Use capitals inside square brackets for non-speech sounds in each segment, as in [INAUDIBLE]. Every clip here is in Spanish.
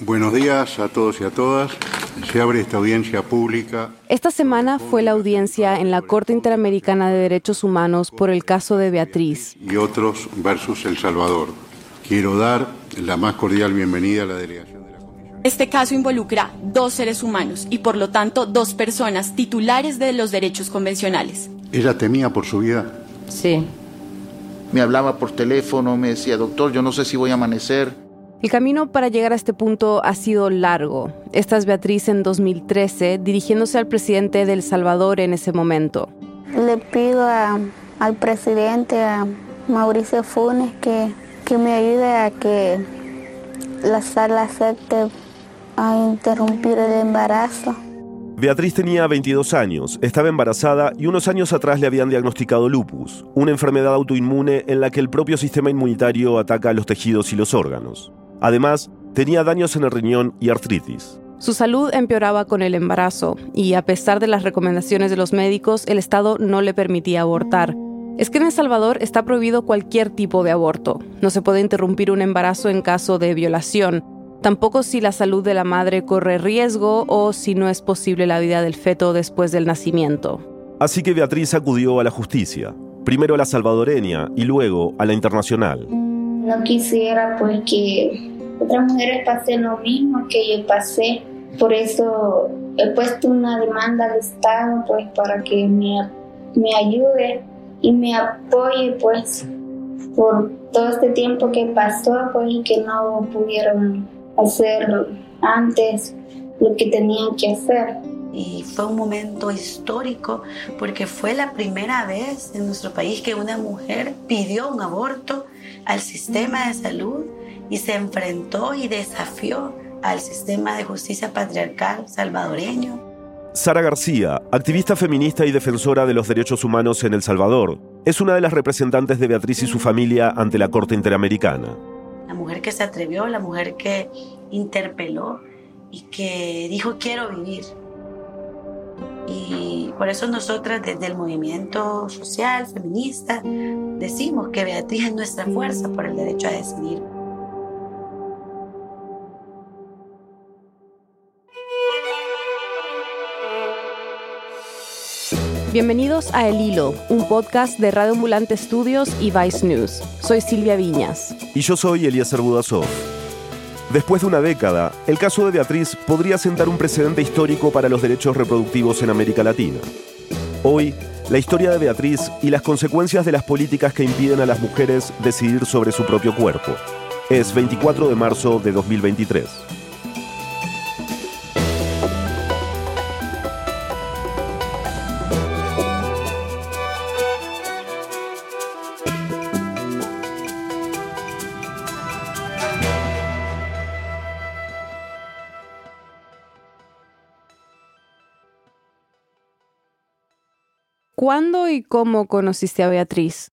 Buenos días a todos y a todas. Se abre esta audiencia pública. Esta semana fue la audiencia en la Corte Interamericana de Derechos Humanos por el caso de Beatriz. Y otros versus El Salvador. Quiero dar la más cordial bienvenida a la delegación de la Comisión. Este caso involucra dos seres humanos y por lo tanto dos personas titulares de los derechos convencionales. ¿Ella temía por su vida? Sí. Me hablaba por teléfono, me decía, doctor, yo no sé si voy a amanecer. El camino para llegar a este punto ha sido largo. Esta es Beatriz en 2013, dirigiéndose al presidente de El Salvador en ese momento. Le pido al presidente, a Mauricio Funes, que, que me ayude a que la sala acepte a interrumpir el embarazo. Beatriz tenía 22 años, estaba embarazada y unos años atrás le habían diagnosticado lupus, una enfermedad autoinmune en la que el propio sistema inmunitario ataca a los tejidos y los órganos. Además, tenía daños en el riñón y artritis. Su salud empeoraba con el embarazo y a pesar de las recomendaciones de los médicos, el Estado no le permitía abortar. Es que en El Salvador está prohibido cualquier tipo de aborto. No se puede interrumpir un embarazo en caso de violación, tampoco si la salud de la madre corre riesgo o si no es posible la vida del feto después del nacimiento. Así que Beatriz acudió a la justicia, primero a la salvadoreña y luego a la internacional. No quisiera pues que otras mujeres pasen lo mismo que yo pasé. Por eso he puesto una demanda al Estado pues para que me, me ayude y me apoye pues por todo este tiempo que pasó pues y que no pudieron hacer antes lo que tenían que hacer. Y fue un momento histórico porque fue la primera vez en nuestro país que una mujer pidió un aborto al sistema de salud y se enfrentó y desafió al sistema de justicia patriarcal salvadoreño. Sara García, activista feminista y defensora de los derechos humanos en El Salvador, es una de las representantes de Beatriz y su familia ante la Corte Interamericana. La mujer que se atrevió, la mujer que interpeló y que dijo quiero vivir. Y por eso nosotras desde el movimiento social, feminista, decimos que Beatriz es nuestra fuerza por el derecho a decidir. Bienvenidos a El Hilo, un podcast de Radio Ambulante Estudios y Vice News. Soy Silvia Viñas. Y yo soy Eliezer Budasov. Después de una década, el caso de Beatriz podría sentar un precedente histórico para los derechos reproductivos en América Latina. Hoy, la historia de Beatriz y las consecuencias de las políticas que impiden a las mujeres decidir sobre su propio cuerpo. Es 24 de marzo de 2023. ¿Cuándo y cómo conociste a Beatriz?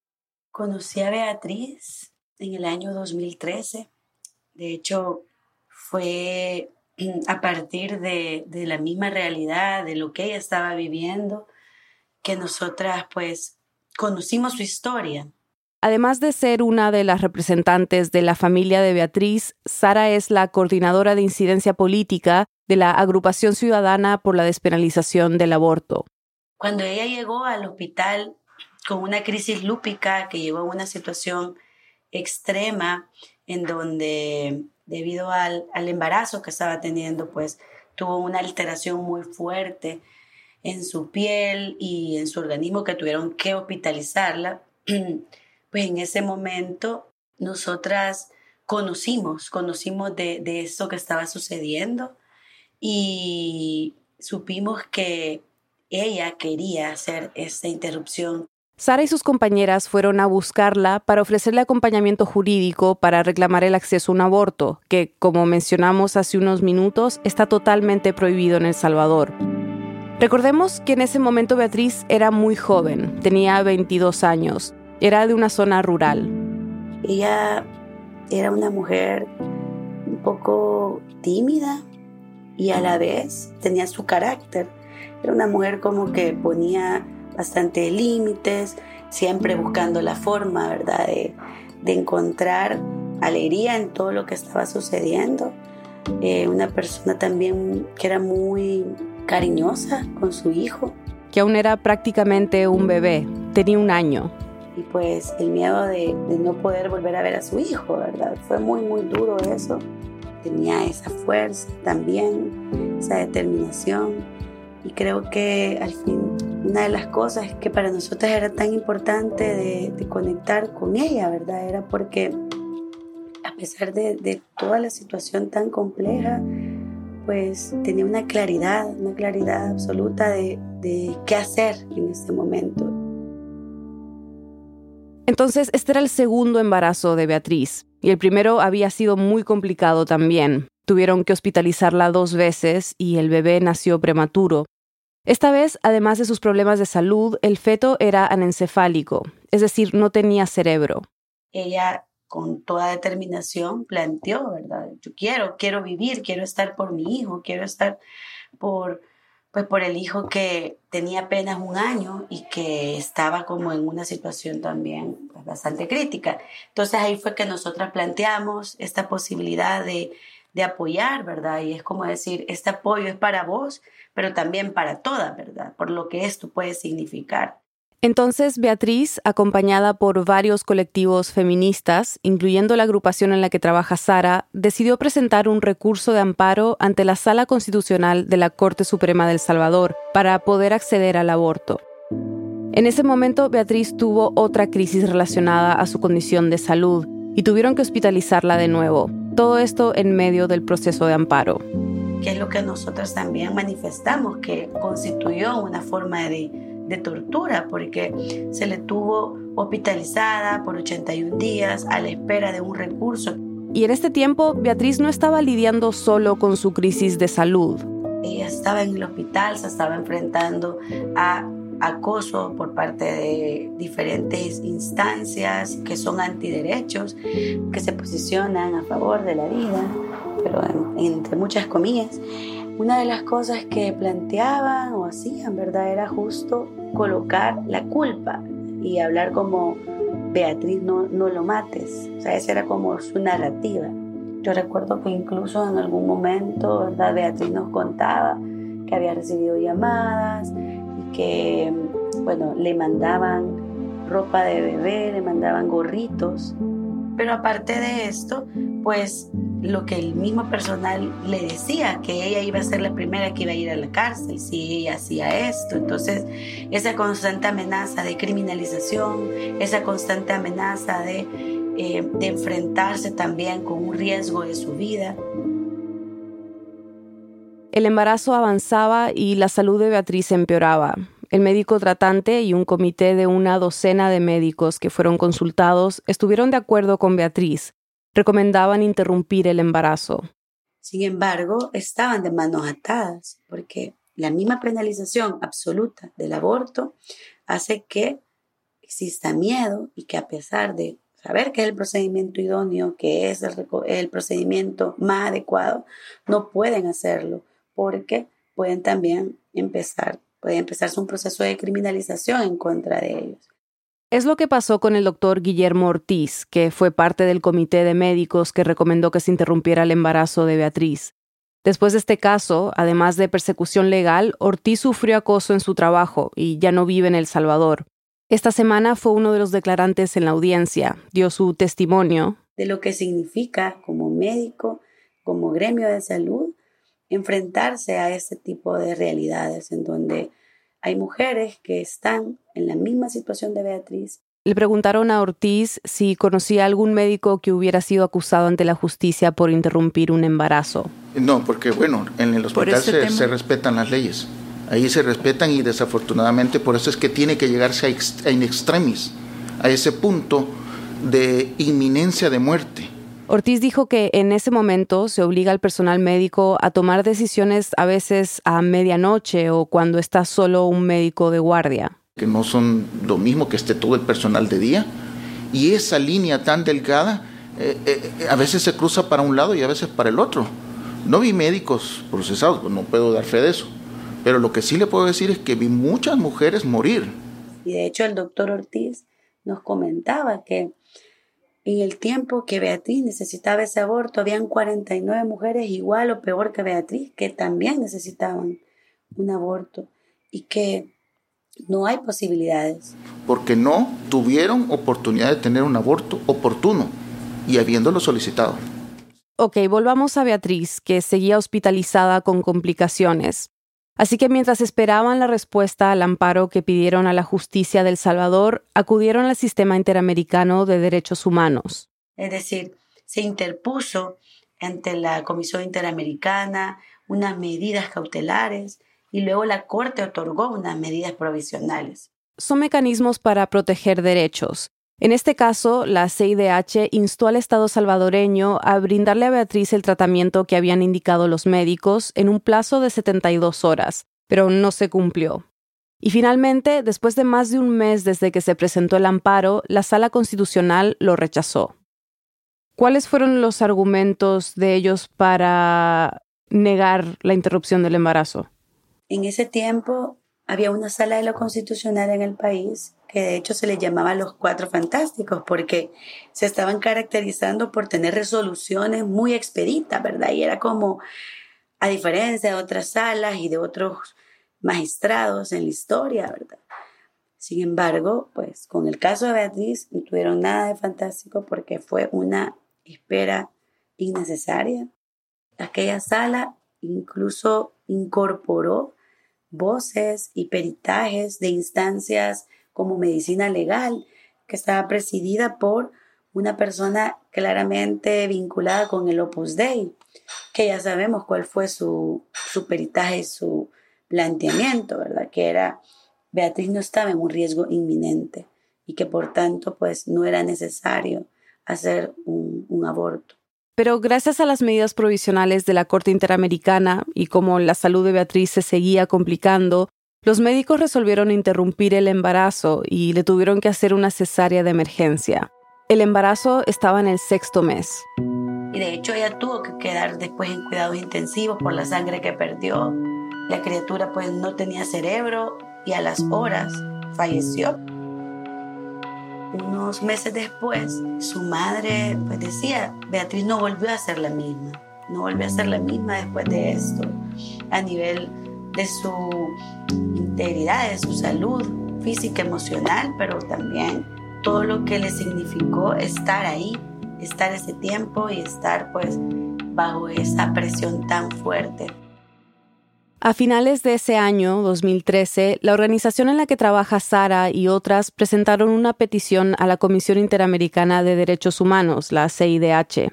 Conocí a Beatriz en el año 2013. De hecho, fue [CLEARS THROAT] a partir de, de, la misma realidad, de lo que ella estaba viviendo, que nosotras pues conocimos su historia. Además de ser una de las representantes de la familia de Beatriz, Sara es la coordinadora de incidencia política de la Agrupación Ciudadana por la Despenalización del Aborto. Cuando ella llegó al hospital con una crisis lúpica que llegó a una situación extrema en donde debido al, al, embarazo que estaba teniendo, pues tuvo una alteración muy fuerte en su piel y en su organismo que tuvieron que hospitalizarla, [CLEARS THROAT] pues en ese momento nosotras conocimos, conocimos de, de eso que estaba sucediendo y supimos que ella quería hacer esta interrupción. Sara y sus compañeras fueron a buscarla para ofrecerle acompañamiento jurídico para reclamar el acceso a un aborto, que, como mencionamos hace unos minutos, está totalmente prohibido en El Salvador. Recordemos que en ese momento Beatriz era muy joven, tenía 22 años, era de una zona rural. Ella era una mujer un poco tímida y a la vez tenía su carácter era una mujer como que ponía bastante límites, siempre buscando la forma, ¿verdad?, de, encontrar alegría en todo lo que estaba sucediendo. eh, una persona también que era muy cariñosa con su hijo. Que aún era prácticamente un bebé, tenía un año. Y pues el miedo de, de no poder volver a ver a su hijo, ¿verdad? Fue muy, muy duro eso. Tenía esa fuerza también, esa determinación. Y creo que al fin una de las cosas que para nosotros era tan importante de, conectar con ella, ¿verdad? Era porque a pesar de, toda la situación tan compleja, pues tenía una claridad, una claridad absoluta de, de qué hacer en este momento. Entonces, este era el segundo embarazo de Beatriz, y el primero había sido muy complicado también. Tuvieron que hospitalizarla dos veces y el bebé nació prematuro. Esta vez, además de sus problemas de salud, el feto era anencefálico, es decir, no tenía cerebro. Ella con toda determinación planteó, ¿verdad? Yo quiero, quiero vivir, quiero estar por mi hijo, quiero estar por, pues por el hijo que tenía apenas un año y que estaba como en una situación también pues, bastante crítica. Entonces ahí fue que nosotras planteamos esta posibilidad de, de apoyar, ¿verdad? Y es como decir, este apoyo es para vos, pero también para todas, ¿verdad? Por lo que esto puede significar. Entonces, Beatriz, acompañada por varios colectivos feministas, incluyendo la agrupación en la que trabaja Sara, decidió presentar un recurso de amparo ante la Sala Constitucional de la Corte Suprema del Salvador para poder acceder al aborto. En ese momento, Beatriz tuvo otra crisis relacionada a su condición de salud y tuvieron que hospitalizarla de nuevo. Todo esto en medio del proceso de amparo. Que es lo que nosotros también manifestamos, que constituyó una forma de de tortura porque se le tuvo hospitalizada por 81 días a la espera de un recurso. Y en este tiempo, Beatriz no estaba lidiando solo con su crisis de salud. Ella estaba en el hospital, se estaba enfrentando a acoso por parte de diferentes instancias que son antiderechos, que se posicionan a favor de la vida, pero entre muchas comillas. Una de las cosas que planteaban o hacían, ¿verdad? Era justo colocar la culpa y hablar como Beatriz, no, no lo mates. O sea, esa era como su narrativa. Yo recuerdo que incluso en algún momento, ¿verdad? Beatriz nos contaba que había recibido llamadas y que, bueno, le mandaban ropa de bebé, le mandaban gorritos. Pero aparte de esto, pues lo que el mismo personal le decía, que ella iba a ser la primera que iba a ir a la cárcel si ella hacía esto. Entonces, esa constante amenaza de criminalización, esa constante amenaza de, eh, de enfrentarse también con un riesgo de su vida. El embarazo avanzaba y la salud de Beatriz empeoraba. El médico tratante y un comité de una docena de médicos que fueron consultados estuvieron de acuerdo con Beatriz recomendaban interrumpir el embarazo. Sin embargo, estaban de manos atadas, porque la misma penalización absoluta del aborto hace que exista miedo y que a pesar de saber que es el procedimiento idóneo, que es el, procedimiento más adecuado, no pueden hacerlo porque pueden también empezar, puede empezarse un proceso de criminalización en contra de ellos. Es lo que pasó con el doctor Guillermo Ortiz, que fue parte del comité de médicos que recomendó que se interrumpiera el embarazo de Beatriz. Después de este caso, además de persecución legal, Ortiz sufrió acoso en su trabajo y ya no vive en El Salvador. Esta semana fue uno de los declarantes en la audiencia, dio su testimonio. De lo que significa como médico, como gremio de salud, enfrentarse a este tipo de realidades en donde hay mujeres que están en la misma situación de Beatriz. Le preguntaron a Ortiz si conocía algún médico que hubiera sido acusado ante la justicia por interrumpir un embarazo. No, porque bueno, en el hospital se, se, respetan las leyes. Ahí se respetan y desafortunadamente por eso es que tiene que llegarse a, a in extremis, a ese punto de inminencia de muerte. Ortiz dijo que en ese momento se obliga al personal médico a tomar decisiones a veces a medianoche o cuando está solo un médico de guardia. Que no son lo mismo que esté todo el personal de día. Y esa línea tan delgada eh, eh, a veces se cruza para un lado y a veces para el otro. No vi médicos procesados, pues no puedo dar fe de eso. Pero lo que sí le puedo decir es que vi muchas mujeres morir. Y de hecho el doctor Ortiz nos comentaba que en el tiempo que Beatriz necesitaba ese aborto, habían 49 mujeres igual o peor que Beatriz que también necesitaban un aborto y que no hay posibilidades. Porque no tuvieron oportunidad de tener un aborto oportuno y habiéndolo solicitado. Ok, volvamos a Beatriz, que seguía hospitalizada con complicaciones. Así que mientras esperaban la respuesta al amparo que pidieron a la justicia del Salvador, acudieron al sistema interamericano de derechos humanos. Es decir, se interpuso ante la Comisión Interamericana unas medidas cautelares y luego la Corte otorgó unas medidas provisionales. Son mecanismos para proteger derechos. En este caso, la CIDH instó al Estado salvadoreño a brindarle a Beatriz el tratamiento que habían indicado los médicos en un plazo de 72 horas, pero no se cumplió. Y finalmente, después de más de un mes desde que se presentó el amparo, la Sala Constitucional lo rechazó. ¿Cuáles fueron los argumentos de ellos para negar la interrupción del embarazo? En ese tiempo había una sala de lo constitucional en el país que de hecho se le llamaba los cuatro fantásticos porque se estaban caracterizando por tener resoluciones muy expeditas, ¿verdad? Y era como, a diferencia de otras salas y de otros magistrados en la historia, ¿verdad? Sin embargo, pues con el caso de Beatriz no tuvieron nada de fantástico porque fue una espera innecesaria. Aquella sala incluso incorporó voces y peritajes de instancias como medicina legal, que estaba presidida por una persona claramente vinculada con el Opus Dei, que ya sabemos cuál fue su, su peritaje y su planteamiento, ¿verdad? Que era, Beatriz no estaba en un riesgo inminente y que por tanto, pues no era necesario hacer un, un aborto. Pero gracias a las medidas provisionales de la Corte Interamericana y como la salud de Beatriz se seguía complicando, los médicos resolvieron interrumpir el embarazo y le tuvieron que hacer una cesárea de emergencia. El embarazo estaba en el sexto mes. Y de hecho ella tuvo que quedar después en cuidados intensivos por la sangre que perdió. La criatura pues no tenía cerebro y a las horas falleció unos meses después, su madre pues decía, Beatriz no volvió a ser la misma, no volvió a ser la misma después de esto, a nivel de su integridad, de su salud física, emocional, pero también todo lo que le significó estar ahí, estar ese tiempo y estar pues bajo esa presión tan fuerte. A finales de ese año, 2013, la organización en la que trabaja Sara y otras presentaron una petición a la Comisión Interamericana de Derechos Humanos, la CIDH.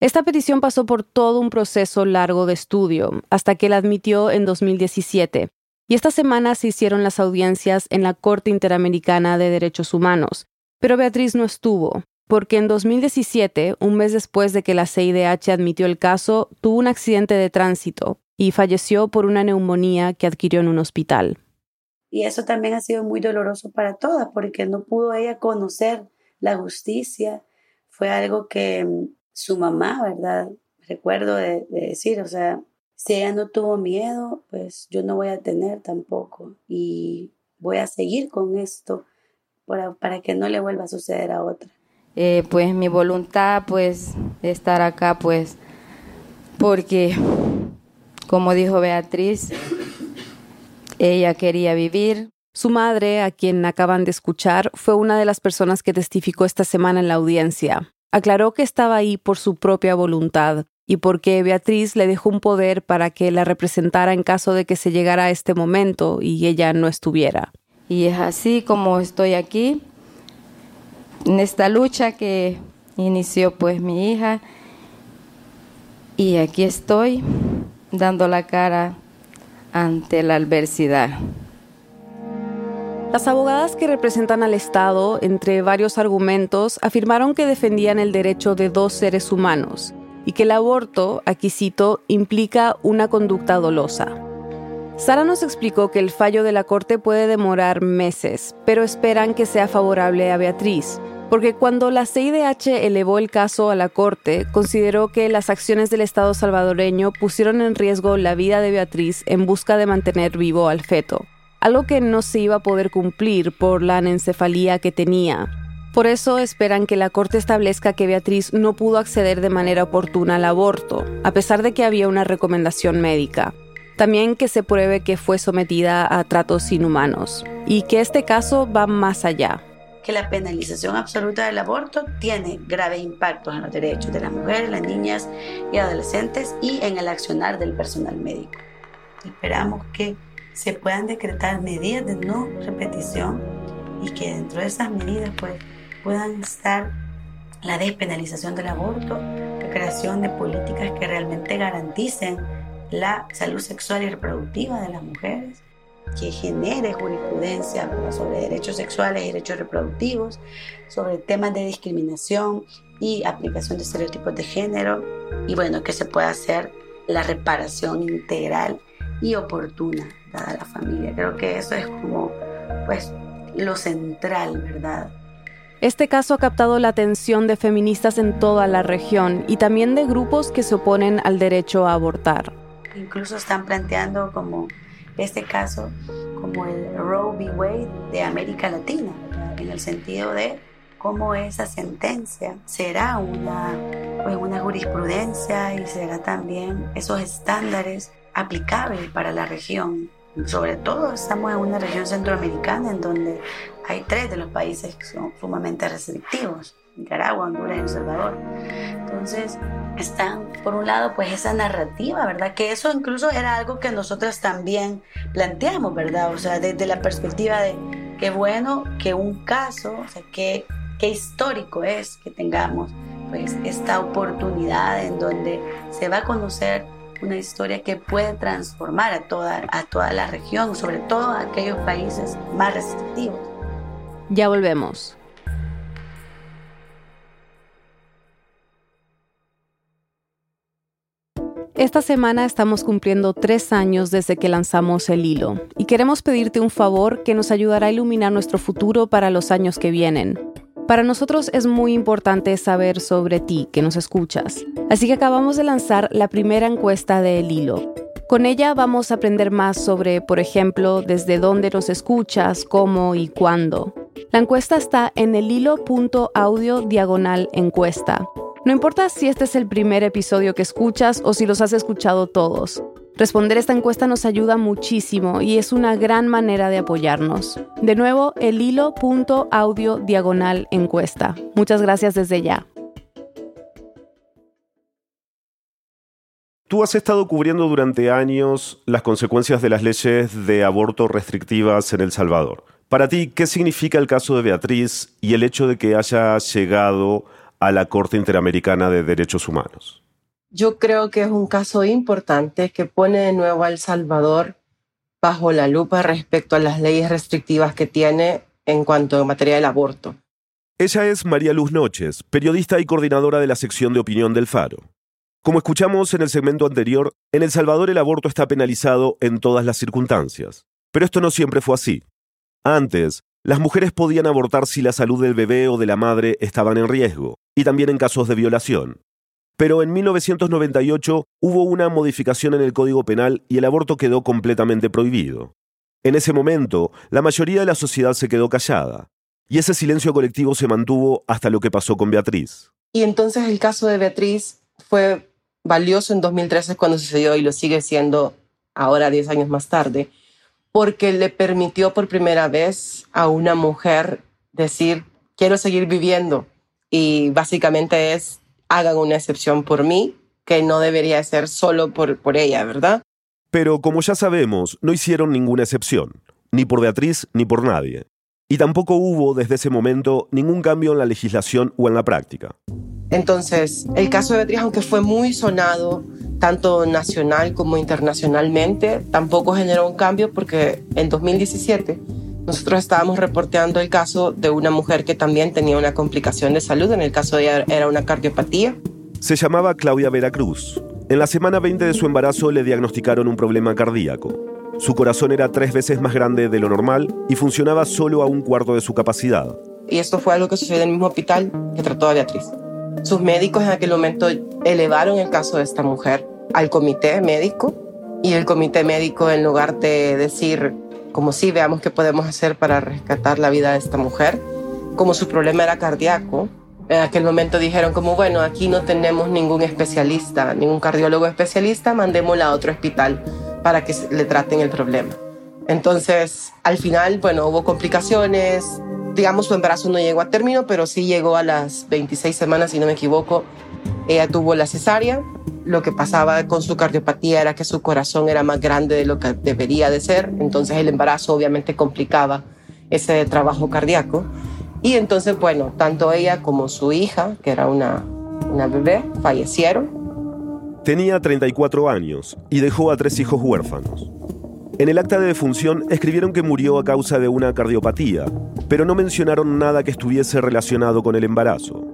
Esta petición pasó por todo un proceso largo de estudio, hasta que la admitió en 2017, y esta semana se hicieron las audiencias en la Corte Interamericana de Derechos Humanos. Pero Beatriz no estuvo, porque en 2017, un mes después de que la CIDH admitió el caso, tuvo un accidente de tránsito, y falleció por una neumonía que adquirió en un hospital. Y eso también ha sido muy doloroso para todas, porque no pudo ella conocer la justicia. Fue algo que mm, su mamá, ¿verdad? Recuerdo de, decir, o sea, si ella no tuvo miedo, pues yo no voy a tener tampoco. Y voy a seguir con esto para, para que no le vuelva a suceder a otra. Eh, pues mi voluntad, pues, de estar acá, pues, porque como dijo Beatriz, ella quería vivir. Su madre, a quien acaban de escuchar, fue una de las personas que testificó esta semana en la audiencia. Aclaró que estaba ahí por su propia voluntad y porque Beatriz le dejó un poder para que la representara en caso de que se llegara a este momento y ella no estuviera. Y es así como estoy aquí, en esta lucha que inició pues mi hija. Y aquí estoy dando la cara ante la adversidad. Las abogadas que representan al Estado, entre varios argumentos, afirmaron que defendían el derecho de dos seres humanos y que el aborto, aquí cito, implica una conducta dolosa. Sara nos explicó que el fallo de la Corte puede demorar meses, pero esperan que sea favorable a Beatriz, porque cuando la CIDH elevó el caso a la Corte, consideró que las acciones del Estado salvadoreño pusieron en riesgo la vida de Beatriz en busca de mantener vivo al feto, algo que no se iba a poder cumplir por la anencefalía que tenía. Por eso esperan que la Corte establezca que Beatriz no pudo acceder de manera oportuna al aborto, a pesar de que había una recomendación médica. También que se pruebe que fue sometida a tratos inhumanos y que este caso va más allá. Que la penalización absoluta del aborto tiene graves impactos en los derechos de las mujeres, las niñas y adolescentes y en el accionar del personal médico. Esperamos que se puedan decretar medidas de no repetición y que dentro de esas medidas pues puedan estar la despenalización del aborto, la creación de políticas que realmente garanticen la salud sexual y reproductiva de las mujeres, que genere jurisprudencia sobre derechos sexuales y derechos reproductivos, sobre temas de discriminación y aplicación de estereotipos de género, y bueno, que se pueda hacer la reparación integral y oportuna dada la familia. Creo que eso es como, pues, lo central, ¿verdad? Este caso ha captado la atención de feministas en toda la región y también de grupos que se oponen al derecho a abortar. Incluso están planteando como este caso como el Roe v. Wade de América Latina, en el sentido de cómo esa sentencia será una, pues una jurisprudencia y será también esos estándares aplicables para la región sobre todo estamos en una región centroamericana en donde hay tres de los países que son sumamente restrictivos, Nicaragua, Honduras El Salvador. Entonces, están, por un lado, pues esa narrativa, ¿verdad? Que eso incluso era algo que nosotras también planteamos, ¿verdad? O sea, desde la perspectiva de qué bueno que un caso, o sea, qué, qué histórico es que tengamos pues esta oportunidad en donde se va a conocer una historia que puede transformar a toda, a toda la región, sobre todo a aquellos países más restrictivos. Ya volvemos. Esta semana estamos cumpliendo tres años desde que lanzamos el hilo y queremos pedirte un favor que nos ayudará a iluminar nuestro futuro para los años que vienen. Para nosotros es muy importante saber sobre ti, que nos escuchas. Así que acabamos de lanzar la primera encuesta de El Hilo. Con ella vamos a aprender más sobre, por ejemplo, desde dónde nos escuchas, cómo y cuándo. La encuesta está en el hilo.audio diagonal encuesta. No importa si este es el primer episodio que escuchas o si los has escuchado todos. Responder esta encuesta nos ayuda muchísimo y es una gran manera de apoyarnos. De nuevo, el hilo.audio diagonal encuesta. Muchas gracias desde ya. Tú has estado cubriendo durante años las consecuencias de las leyes de aborto restrictivas en El Salvador. Para ti, ¿qué significa el caso de Beatriz y el hecho de que haya llegado a la Corte Interamericana de Derechos Humanos? Yo creo que es un caso importante que pone de nuevo a El Salvador bajo la lupa respecto a las leyes restrictivas que tiene en cuanto a materia del aborto. Ella es María Luz Noches, periodista y coordinadora de la sección de opinión del Faro. Como escuchamos en el segmento anterior, en El Salvador el aborto está penalizado en todas las circunstancias. Pero esto no siempre fue así. Antes, las mujeres podían abortar si la salud del bebé o de la madre estaban en riesgo, y también en casos de violación. Pero en 1998 hubo una modificación en el Código Penal y el aborto quedó completamente prohibido. En ese momento, la mayoría de la sociedad se quedó callada, y ese silencio colectivo se mantuvo hasta lo que pasó con Beatriz. Y entonces el caso de Beatriz fue valioso en 2013 cuando sucedió y lo sigue siendo ahora 10 años más tarde, porque le permitió por primera vez a una mujer decir, quiero seguir viviendo. Y básicamente es, hagan una excepción por mí, que no debería ser solo por, por ella, ¿verdad? Pero como ya sabemos, no hicieron ninguna excepción, ni por Beatriz ni por nadie. Y tampoco hubo desde ese momento ningún cambio en la legislación o en la práctica. Entonces, el caso de Beatriz, aunque fue muy sonado, tanto nacional como internacionalmente, tampoco generó un cambio porque en 2017 nosotros estábamos reporteando el caso de una mujer que también tenía una complicación de salud, en el caso de ella era una cardiopatía. Se llamaba Claudia Veracruz. En la semana 20 de su embarazo le diagnosticaron un problema cardíaco. Su corazón era tres veces más grande de lo normal y funcionaba solo a un cuarto de su capacidad. Y esto fue algo que sucedió en el mismo hospital que trató a Beatriz. Sus médicos en aquel momento elevaron el caso de esta mujer al comité médico y el comité médico en lugar de decir como sí veamos qué podemos hacer para rescatar la vida de esta mujer, como su problema era cardíaco, en aquel momento dijeron como, bueno, aquí no tenemos ningún especialista, ningún cardiólogo especialista, mandémosla a otro hospital para que le traten el problema. Entonces, al final, bueno, hubo complicaciones, digamos, su embarazo no llegó a término, pero sí llegó a las 26 semanas, si no me equivoco, ella tuvo la cesárea. Lo que pasaba con su cardiopatía era que su corazón era más grande de lo que debería de ser, entonces el embarazo obviamente complicaba ese trabajo cardíaco. Y entonces, bueno, tanto ella como su hija, que era una, una bebé, fallecieron. Tenía 34 años y dejó a tres hijos huérfanos. En el acta de defunción escribieron que murió a causa de una cardiopatía, pero no mencionaron nada que estuviese relacionado con el embarazo.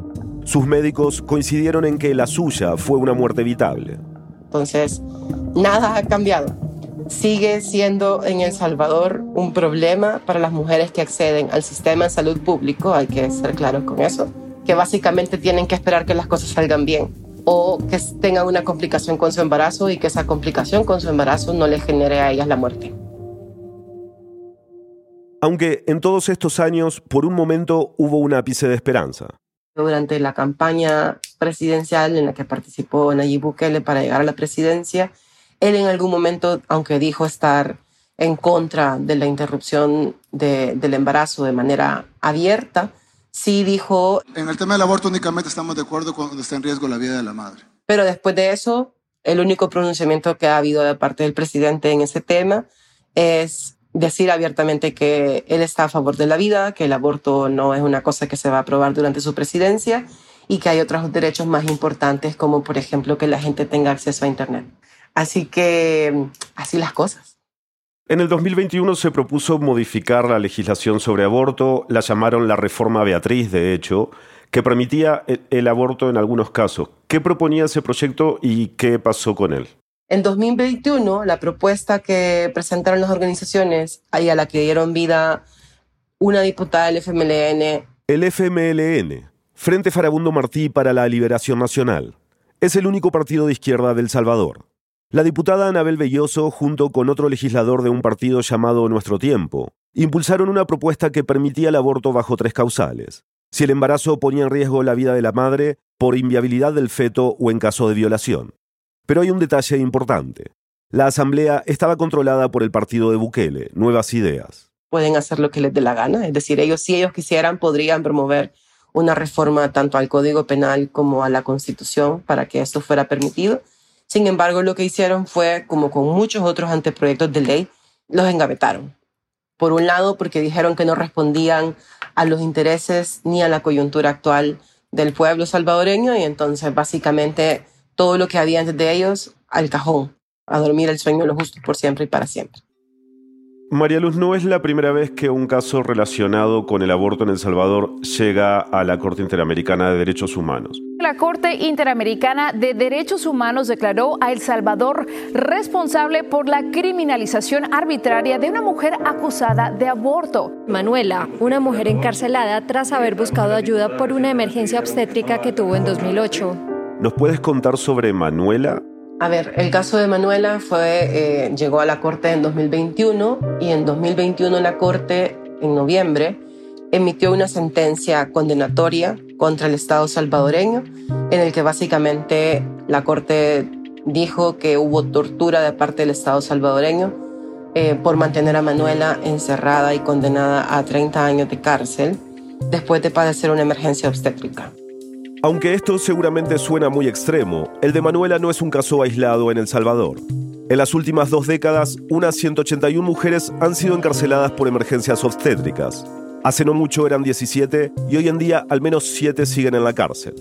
Sus médicos coincidieron en que la suya fue una muerte evitable. Entonces, nada ha cambiado. Sigue siendo en El Salvador un problema para las mujeres que acceden al sistema de salud público, hay que ser claros con eso, que básicamente tienen que esperar que las cosas salgan bien o que tengan una complicación con su embarazo y que esa complicación con su embarazo no le genere a ellas la muerte. Aunque en todos estos años, por un momento, hubo un ápice de esperanza. Durante la campaña presidencial en la que participó Nayib Bukele para llegar a la presidencia, él en algún momento, aunque dijo estar en contra de la interrupción del embarazo de manera abierta, sí dijo... En el tema del aborto únicamente estamos de acuerdo cuando está en riesgo la vida de la madre. Pero después de eso, el único pronunciamiento que ha habido de parte del presidente en ese tema es decir abiertamente que él está a favor de la vida, que el aborto no es una cosa que se va a aprobar durante su presidencia y que hay otros derechos más importantes como por ejemplo que la gente tenga acceso a Internet. Así que así las cosas. En el 2021 se propuso modificar la legislación sobre aborto, la llamaron la reforma Beatriz, de hecho, que permitía el, aborto en algunos casos. ¿Qué proponía ese proyecto y qué pasó con él? En 2021, la propuesta que presentaron las organizaciones y a la que dieron vida una diputada del FMLN. El FMLN, Frente Farabundo Martí para la Liberación Nacional, es el único partido de izquierda del Salvador. La diputada Anabel Belloso, junto con otro legislador de un partido llamado Nuestro Tiempo, impulsaron una propuesta que permitía el aborto bajo tres causales. Si el embarazo ponía en riesgo la vida de la madre, por inviabilidad del feto o en caso de violación. Pero hay un detalle importante. La asamblea estaba controlada por el partido de Bukele, Nuevas Ideas. Pueden hacer lo que les dé la gana, es decir, ellos si ellos quisieran podrían promover una reforma tanto al Código Penal como a la Constitución para que esto fuera permitido sin embargo, lo que hicieron fue, como con muchos otros anteproyectos de ley, los engavetaron. Por un lado, porque dijeron que no respondían a los intereses ni a la coyuntura actual del pueblo salvadoreño y entonces básicamente todo lo que había antes de ellos al cajón, a dormir el sueño de los justos por siempre y para siempre. María Luz, no es la primera vez que un caso relacionado con el aborto en El Salvador llega a la Corte Interamericana de Derechos Humanos. La Corte Interamericana de Derechos Humanos declaró a El Salvador responsable por la criminalización arbitraria de una mujer acusada de aborto. Manuela, una mujer encarcelada tras haber buscado ayuda por una emergencia obstétrica que tuvo en 2008. ¿Nos puedes contar sobre Manuela? A ver, el caso de Manuela fue, eh, llegó a la Corte en 2021 y en 2021 la Corte, en noviembre, emitió una sentencia condenatoria contra el Estado salvadoreño en el que básicamente la Corte dijo que hubo tortura de parte del Estado salvadoreño eh, por mantener a Manuela encerrada y condenada a 30 años de cárcel después de padecer una emergencia obstétrica. Aunque esto seguramente suena muy extremo, el de Manuela no es un caso aislado en El Salvador. En las últimas dos décadas, unas 181 mujeres han sido encarceladas por emergencias obstétricas. Hace no mucho eran 17 y hoy en día al menos 7 siguen en la cárcel.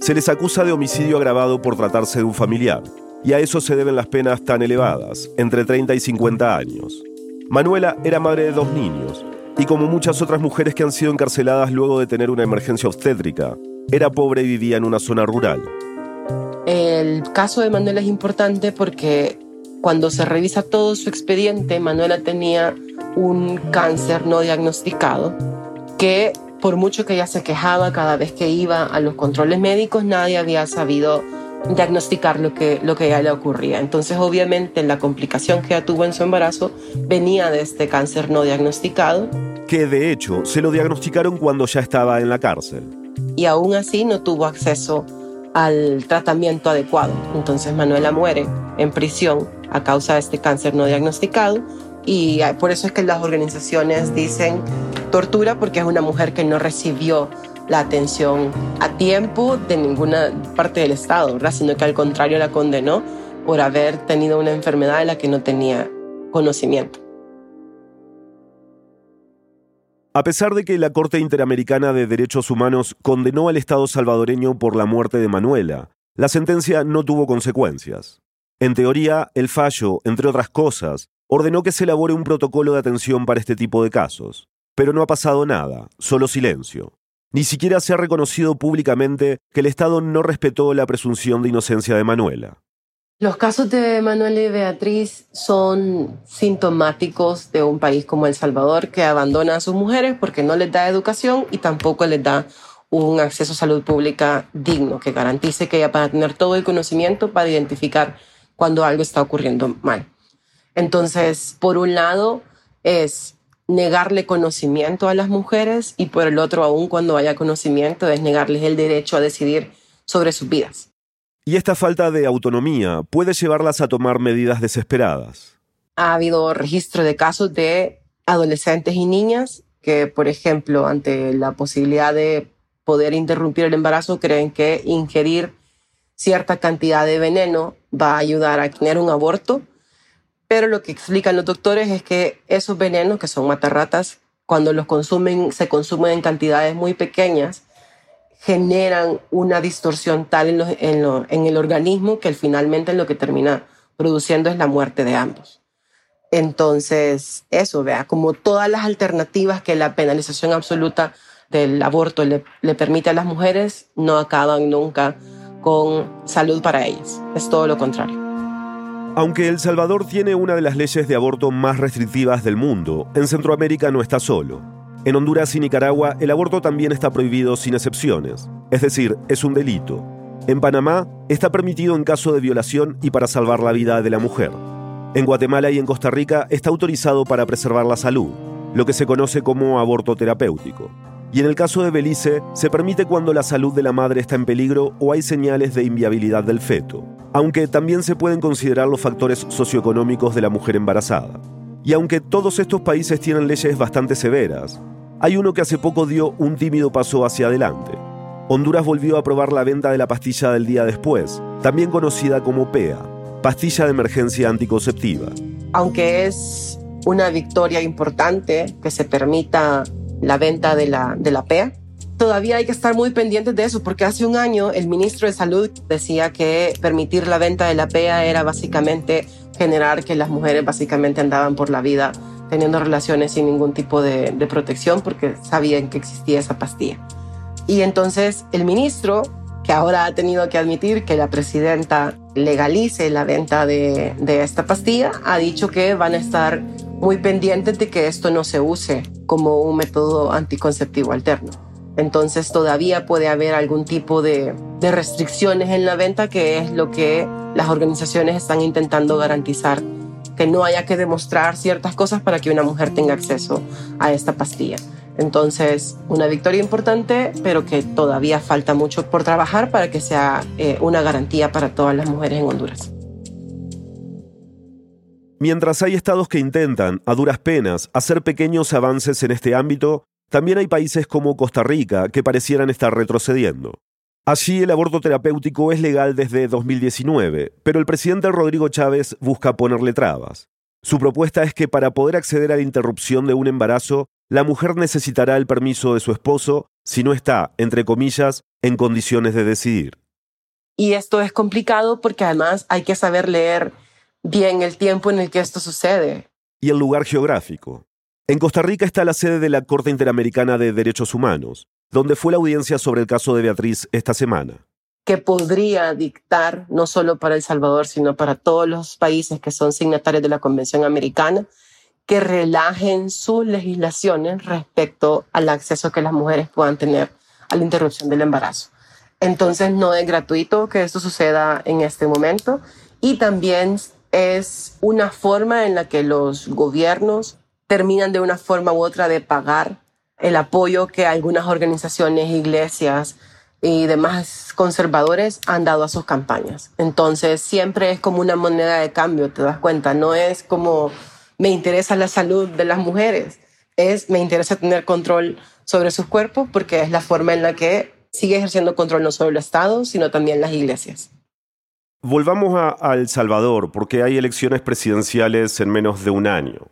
Se les acusa de homicidio agravado por tratarse de un familiar, y a eso se deben las penas tan elevadas, entre 30 y 50 años. Manuela era madre de dos niños, y como muchas otras mujeres que han sido encarceladas luego de tener una emergencia obstétrica, era pobre y vivía en una zona rural. El caso de Manuela es importante porque cuando se revisa todo su expediente, Manuela tenía un cáncer no diagnosticado que por mucho que ella se quejaba cada vez que iba a los controles médicos, nadie había sabido diagnosticar lo que, lo que a ella le ocurría. Entonces, obviamente, la complicación que ella tuvo en su embarazo venía de este cáncer no diagnosticado que de hecho se lo diagnosticaron cuando ya estaba en la cárcel. Y aún así no tuvo acceso al tratamiento adecuado. Entonces Manuela muere en prisión a causa de este cáncer no diagnosticado y por eso es que las organizaciones dicen tortura porque es una mujer que no recibió la atención a tiempo de ninguna parte del Estado, ¿verdad? sino que al contrario la condenó por haber tenido una enfermedad de la que no tenía conocimiento. A pesar de que la Corte Interamericana de Derechos Humanos condenó al Estado salvadoreño por la muerte de Manuela, la sentencia no tuvo consecuencias. En teoría, el fallo, entre otras cosas, ordenó que se elabore un protocolo de atención para este tipo de casos. Pero no ha pasado nada, solo silencio. Ni siquiera se ha reconocido públicamente que el Estado no respetó la presunción de inocencia de Manuela. Los casos de Manuel y Beatriz son sintomáticos de un país como El Salvador que abandona a sus mujeres porque no les da educación y tampoco les da un acceso a salud pública digno que garantice que ella a tener todo el conocimiento para identificar cuando algo está ocurriendo mal. Entonces, por un lado es negarle conocimiento a las mujeres y por el otro, aún cuando haya conocimiento, es negarles el derecho a decidir sobre sus vidas. Y esta falta de autonomía puede llevarlas a tomar medidas desesperadas. Ha habido registro de casos de adolescentes y niñas que, por ejemplo, ante la posibilidad de poder interrumpir el embarazo, creen que ingerir cierta cantidad de veneno va a ayudar a tener un aborto. Pero lo que explican los doctores es que esos venenos, que son matarratas, cuando los consumen, se consumen en cantidades muy pequeñas, generan una distorsión tal en, el organismo que finalmente lo que termina produciendo es la muerte de ambos. Entonces, eso, vea, como todas las alternativas que la penalización absoluta del aborto le, le, permite a las mujeres, no acaban nunca con salud para ellas. Es todo lo contrario. Aunque El Salvador tiene una de las leyes de aborto más restrictivas del mundo, en Centroamérica no está solo. En Honduras y Nicaragua el aborto también está prohibido sin excepciones, es decir, es un delito. En Panamá está permitido en caso de violación y para salvar la vida de la mujer. En Guatemala y en Costa Rica está autorizado para preservar la salud, lo que se conoce como aborto terapéutico. Y en el caso de Belice, se permite cuando la salud de la madre está en peligro o hay señales de inviabilidad del feto, aunque también se pueden considerar los factores socioeconómicos de la mujer embarazada. Y aunque todos estos países tienen leyes bastante severas, hay uno que hace poco dio un tímido paso hacia adelante. Honduras volvió a aprobar la venta de la pastilla del día después, también conocida como PEA, pastilla de emergencia anticonceptiva. Aunque es una victoria importante que se permita la venta de la, de la PEA, todavía hay que estar muy pendientes de eso, porque hace un año el ministro de Salud decía que permitir la venta de la PEA era básicamente generar que las mujeres básicamente andaban por la vida teniendo relaciones sin ningún tipo de, protección porque sabían que existía esa pastilla. Y entonces el ministro, que ahora ha tenido que admitir que la presidenta legalice la venta de, de esta pastilla, ha dicho que van a estar muy pendientes de que esto no se use como un método anticonceptivo alterno. Entonces todavía puede haber algún tipo de, de restricciones en la venta, que es lo que las organizaciones están intentando garantizar, que no haya que demostrar ciertas cosas para que una mujer tenga acceso a esta pastilla. Entonces, una victoria importante, pero que todavía falta mucho por trabajar para que sea eh, una garantía para todas las mujeres en Honduras. Mientras hay estados que intentan, a duras penas, hacer pequeños avances en este ámbito, también hay países como Costa Rica que parecieran estar retrocediendo. Allí el aborto terapéutico es legal desde 2019, pero el presidente Rodrigo Chávez busca ponerle trabas. Su propuesta es que para poder acceder a la interrupción de un embarazo, la mujer necesitará el permiso de su esposo si no está, entre comillas, en condiciones de decidir. Y esto es complicado porque además hay que saber leer bien el tiempo en el que esto sucede. Y el lugar geográfico. En Costa Rica está la sede de la Corte Interamericana de Derechos Humanos, donde fue la audiencia sobre el caso de Beatriz esta semana. Que podría dictar, no solo para El Salvador, sino para todos los países que son signatarios de la Convención Americana, que relajen sus legislaciones respecto al acceso que las mujeres puedan tener a la interrupción del embarazo. Entonces no es gratuito que esto suceda en este momento y también es una forma en la que los gobiernos terminan de una forma u otra de pagar el apoyo que algunas organizaciones, iglesias y demás conservadores han dado a sus campañas. Entonces siempre es como una moneda de cambio, te das cuenta, no es como me interesa la salud de las mujeres, es me interesa tener control sobre sus cuerpos porque es la forma en la que sigue ejerciendo control no solo el Estado, sino también las iglesias. Volvamos a, El Salvador, porque hay elecciones presidenciales en menos de un año.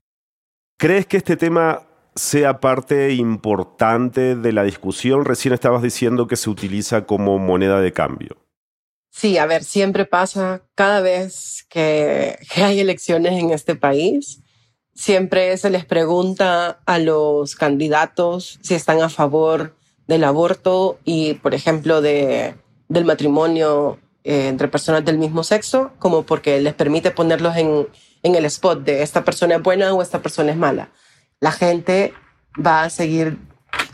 ¿Crees que este tema sea parte importante de la discusión? Recién estabas diciendo que se utiliza como moneda de cambio. Sí, a ver, siempre pasa cada vez que, hay elecciones en este país siempre se les pregunta a los candidatos si están a favor del aborto y, por ejemplo, de, del matrimonio eh, entre personas del mismo sexo, como porque les permite ponerlos en, en el spot de esta persona es buena o esta persona es mala. La gente va a seguir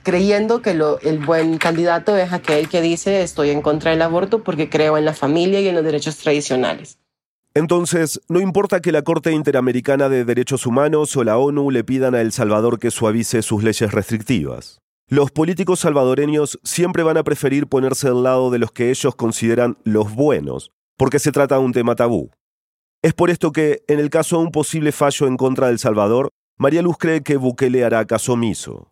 creyendo que el buen candidato es aquel que dice estoy en contra del aborto porque creo en la familia y en los derechos tradicionales. Entonces, no importa que la Corte Interamericana de Derechos Humanos o la ONU le pidan a El Salvador que suavice sus leyes restrictivas. Los políticos salvadoreños siempre van a preferir ponerse al lado de los que ellos consideran los buenos, porque se trata de un tema tabú. Es por esto que, en el caso de un posible fallo en contra de El Salvador, María Luz cree que Bukele hará caso omiso.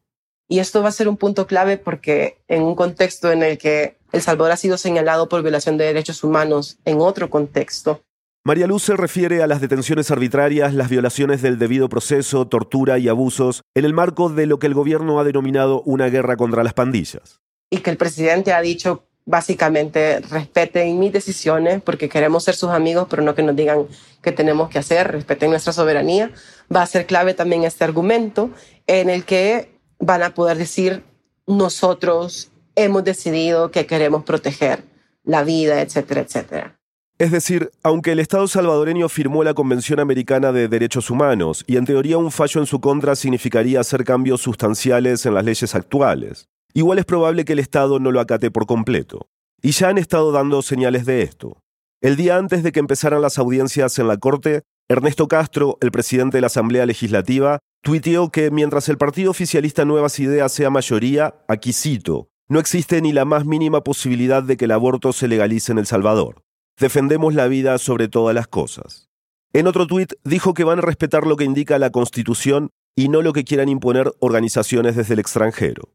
Y esto va a ser un punto clave porque en un contexto en el que El Salvador ha sido señalado por violación de derechos humanos en otro contexto, María Luz se refiere a las detenciones arbitrarias, las violaciones del debido proceso, tortura y abusos en el marco de lo que el gobierno ha denominado una guerra contra las pandillas. Y que el presidente ha dicho básicamente respeten mis decisiones porque queremos ser sus amigos, pero no que nos digan qué tenemos que hacer, respeten nuestra soberanía. Va a ser clave también este argumento en el que van a poder decir nosotros hemos decidido que queremos proteger la vida, etcétera, etcétera. Es decir, aunque el Estado salvadoreño firmó la Convención Americana de Derechos Humanos y en teoría un fallo en su contra significaría hacer cambios sustanciales en las leyes actuales, igual es probable que el Estado no lo acate por completo. Y ya han estado dando señales de esto. El día antes de que empezaran las audiencias en la Corte, Ernesto Castro, el presidente de la Asamblea Legislativa, tuiteó que mientras el partido oficialista Nuevas Ideas sea mayoría, aquí cito, no existe ni la más mínima posibilidad de que el aborto se legalice en El Salvador. Defendemos la vida sobre todas las cosas. En otro tuit dijo que van a respetar lo que indica la Constitución y no lo que quieran imponer organizaciones desde el extranjero.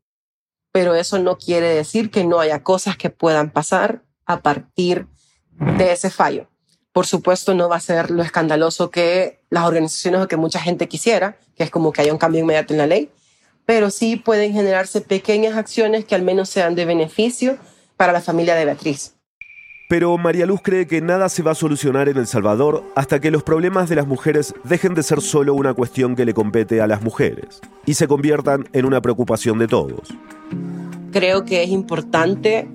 Pero eso no quiere decir que no haya cosas que puedan pasar a partir de ese fallo. Por supuesto, no va a ser lo escandaloso que las organizaciones o que mucha gente quisiera, que es como que haya un cambio inmediato en la ley, pero sí pueden generarse pequeñas acciones que al menos sean de beneficio para la familia de Beatriz. Pero María Luz cree que nada se va a solucionar en El Salvador hasta que los problemas de las mujeres dejen de ser solo una cuestión que le compete a las mujeres y se conviertan en una preocupación de todos. Creo que es importante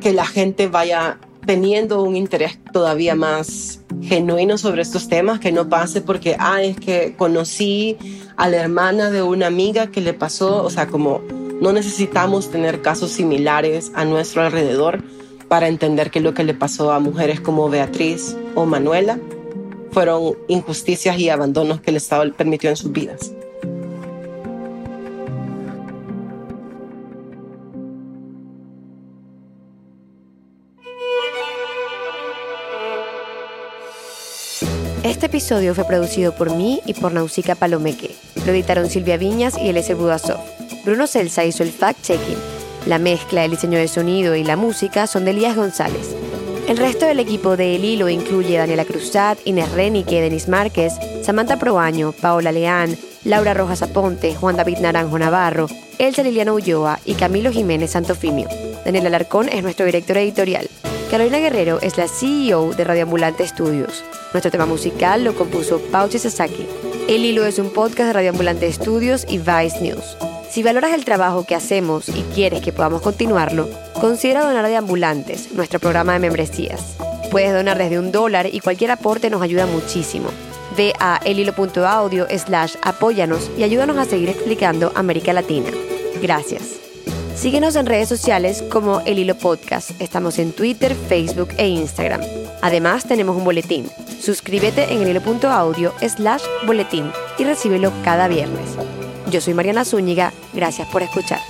que la gente vaya teniendo un interés todavía más genuino sobre estos temas, que no pase porque, ah, es que conocí a la hermana de una amiga que le pasó, o sea, como no necesitamos tener casos similares a nuestro alrededor para entender que lo que le pasó a mujeres como Beatriz o Manuela fueron injusticias y abandonos que el Estado permitió en sus vidas. Este episodio fue producido por mí y por Nausica Palomeque. Lo editaron Silvia Viñas y Eliezer Budasov. Bruno Celsa hizo el fact-checking la mezcla, el diseño de sonido y la música son de Elías González. El resto del equipo de El Hilo incluye Daniela Cruzat, Inés Renique, Denis Márquez, Samantha Proaño, Paola Leán, Laura Rojas Aponte, Juan David Naranjo Navarro, Elsa Liliana Ulloa y Camilo Jiménez Santofimio. Daniel Alarcón es nuestro director editorial. Carolina Guerrero es la CEO de Radio Ambulante Estudios. Nuestro tema musical lo compuso Pauchi Sasaki. El Hilo es un podcast de Radio Ambulante Estudios y Vice News. Si valoras el trabajo que hacemos y quieres que podamos continuarlo, considera donar de Ambulantes, nuestro programa de membresías. Puedes donar desde un dólar y cualquier aporte nos ayuda muchísimo. Ve a elhilo.audio slash apóyanos y ayúdanos a seguir explicando América Latina. Gracias. Síguenos en redes sociales como El Hilo Podcast. Estamos en Twitter, Facebook e Instagram. Además, tenemos un boletín Suscríbete en el hilo.audio slash boletín y recíbelo cada viernes. Yo soy Mariana Zúñiga, gracias por escuchar.